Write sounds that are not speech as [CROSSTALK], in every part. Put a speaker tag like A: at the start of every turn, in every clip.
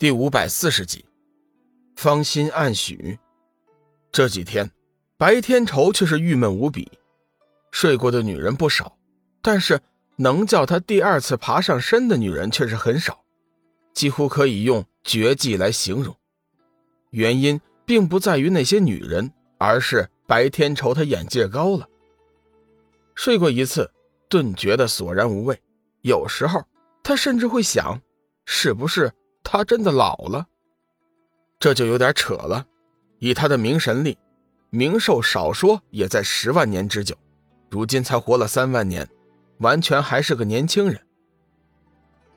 A: 第五百四十集，芳心暗许。这几天，白天仇却是郁闷无比。睡过的女人不少，但是能叫他第二次爬上身的女人却是很少，几乎可以用绝技来形容。原因并不在于那些女人，而是白天仇他眼界高了。睡过一次，顿觉得索然无味。有时候，他甚至会想，是不是？他真的老了，这就有点扯了。以他的明神力，明寿少说也在十万年之久，如今才活了三万年，完全还是个年轻人。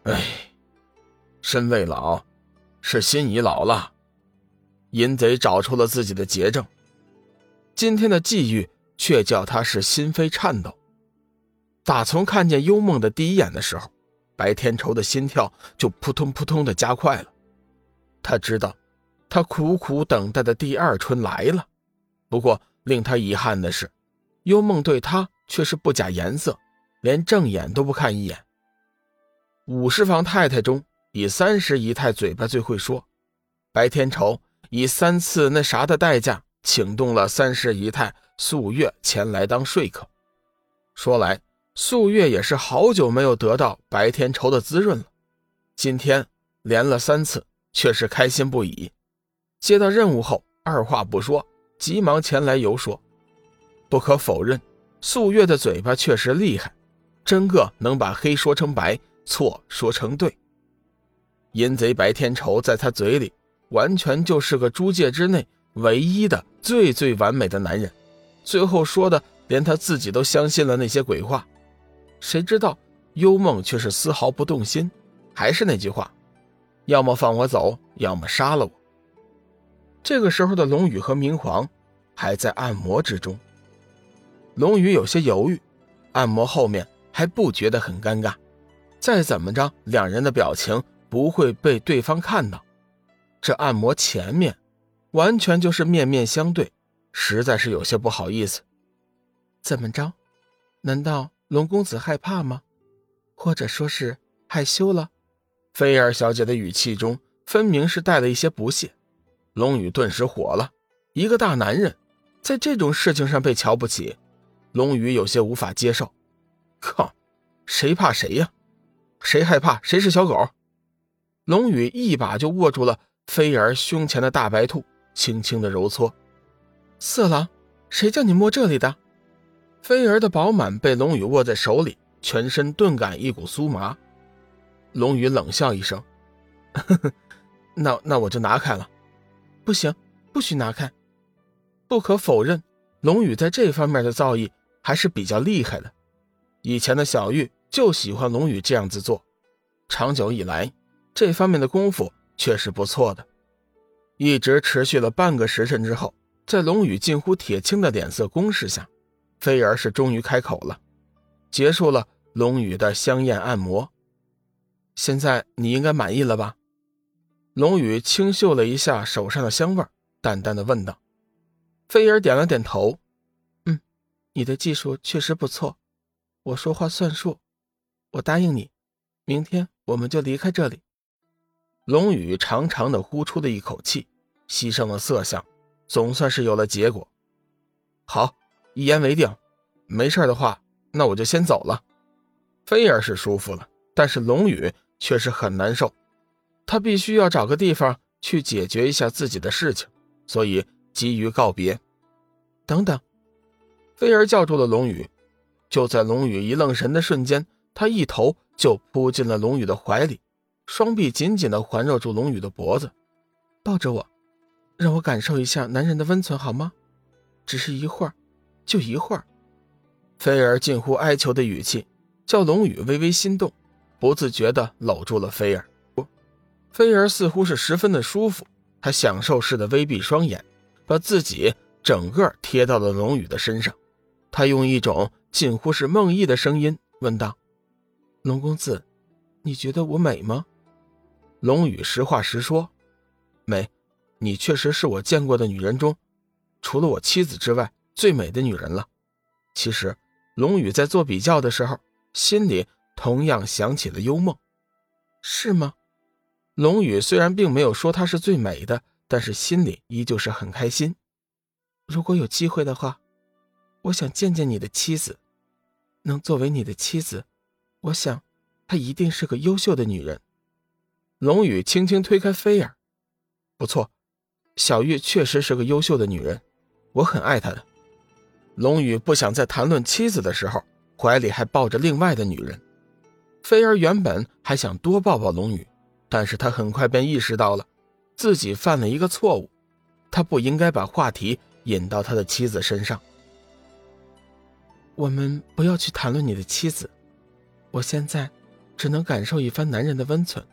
A: 哎，身未老，是心已老了。淫贼找出了自己的结症，今天的际遇却叫他是心扉颤抖。打从看见幽梦的第一眼的时候。白天仇的心跳就扑通扑通的加快了，他知道，他苦苦等待的第二春来了。不过令他遗憾的是，幽梦对他却是不假颜色，连正眼都不看一眼。五十房太太中，以三十姨太嘴巴最会说，白天仇以三次那啥的代价，请动了三十姨太素月前来当说客。说来。素月也是好久没有得到白天仇的滋润了，今天连了三次，却是开心不已。接到任务后，二话不说，急忙前来游说。不可否认，素月的嘴巴确实厉害，真个能把黑说成白，错说成对。淫贼白天仇在他嘴里，完全就是个诸界之内唯一的最最完美的男人。最后说的，连他自己都相信了那些鬼话。谁知道幽梦却是丝毫不动心，还是那句话，要么放我走，要么杀了我。这个时候的龙宇和明皇还在按摩之中，龙宇有些犹豫，按摩后面还不觉得很尴尬，再怎么着，两人的表情不会被对方看到，这按摩前面完全就是面面相对，实在是有些不好意思。
B: 怎么着？难道？龙公子害怕吗？或者说是害羞了？
A: 菲儿小姐的语气中分明是带了一些不屑。龙宇顿时火了，一个大男人在这种事情上被瞧不起，龙宇有些无法接受。靠，谁怕谁呀？谁害怕谁是小狗？龙宇一把就握住了菲儿胸前的大白兔，轻轻的揉搓。
B: 色狼，谁叫你摸这里的？
A: 菲儿的饱满被龙宇握在手里，全身顿感一股酥麻。龙宇冷笑一声：“ [LAUGHS] 呵呵，那那我就拿开了。”“
B: 不行，不许拿开。”
A: 不可否认，龙宇在这方面的造诣还是比较厉害的。以前的小玉就喜欢龙宇这样子做，长久以来，这方面的功夫却是不错的。一直持续了半个时辰之后，在龙宇近乎铁青的脸色攻势下。菲儿是终于开口了，结束了龙宇的香艳按摩。现在你应该满意了吧？龙宇轻嗅了一下手上的香味，淡淡的问道。
B: 菲儿点了点头，嗯，你的技术确实不错，我说话算数，我答应你，明天我们就离开这里。
A: 龙宇长长的呼出了一口气，牺牲了色相，总算是有了结果。好。一言为定，没事的话，那我就先走了。菲儿是舒服了，但是龙宇却是很难受，他必须要找个地方去解决一下自己的事情，所以急于告别。
B: 等等，
A: 菲儿叫住了龙宇。就在龙宇一愣神的瞬间，他一头就扑进了龙宇的怀里，双臂紧紧地环绕住龙宇的脖子，
B: 抱着我，让我感受一下男人的温存好吗？只是一会儿。就一会儿，
A: 菲儿近乎哀求的语气，叫龙宇微微心动，不自觉地搂住了菲儿。菲儿似乎是十分的舒服，她享受似的微闭双眼，把自己整个贴到了龙宇的身上。她用一种近乎是梦呓的声音问道：“
B: 龙公子，你觉得我美吗？”
A: 龙宇实话实说：“美，你确实是我见过的女人中，除了我妻子之外。”最美的女人了。其实，龙宇在做比较的时候，心里同样想起了幽梦。
B: 是吗？
A: 龙宇虽然并没有说她是最美的，但是心里依旧是很开心。
B: 如果有机会的话，我想见见你的妻子，能作为你的妻子，我想她一定是个优秀的女人。
A: 龙宇轻轻推开菲儿，不错，小玉确实是个优秀的女人，我很爱她的。龙宇不想在谈论妻子的时候，怀里还抱着另外的女人。菲儿原本还想多抱抱龙宇。但是他很快便意识到了，自己犯了一个错误，他不应该把话题引到他的妻子身上。
B: 我们不要去谈论你的妻子，我现在只能感受一番男人的温存。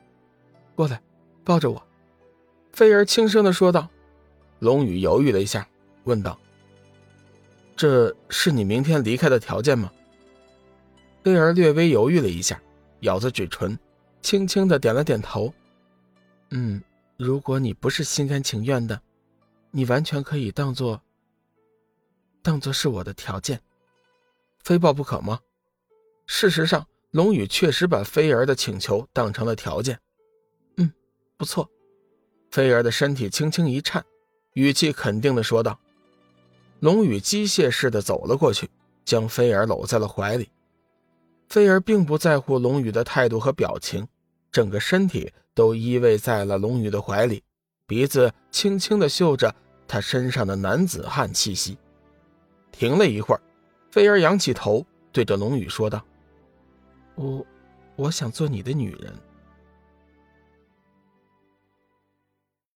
B: 过来，抱着我。”
A: 菲儿轻声的说道。龙宇犹豫了一下，问道：“这是你明天离开的条件吗？”
B: 菲儿略微犹豫了一下，咬着嘴唇。轻轻的点了点头，嗯，如果你不是心甘情愿的，你完全可以当做当做是我的条件，
A: 非报不可吗？事实上，龙宇确实把菲儿的请求当成了条件。
B: 嗯，不错。
A: 菲儿的身体轻轻一颤，语气肯定的说道。龙宇机械似的走了过去，将菲儿搂在了怀里。菲儿并不在乎龙宇的态度和表情，整个身体都依偎在了龙宇的怀里，鼻子轻轻地嗅着他身上的男子汉气息。停了一会儿，菲儿仰起头，对着龙宇说道：“
B: 我，我想做你的女人。”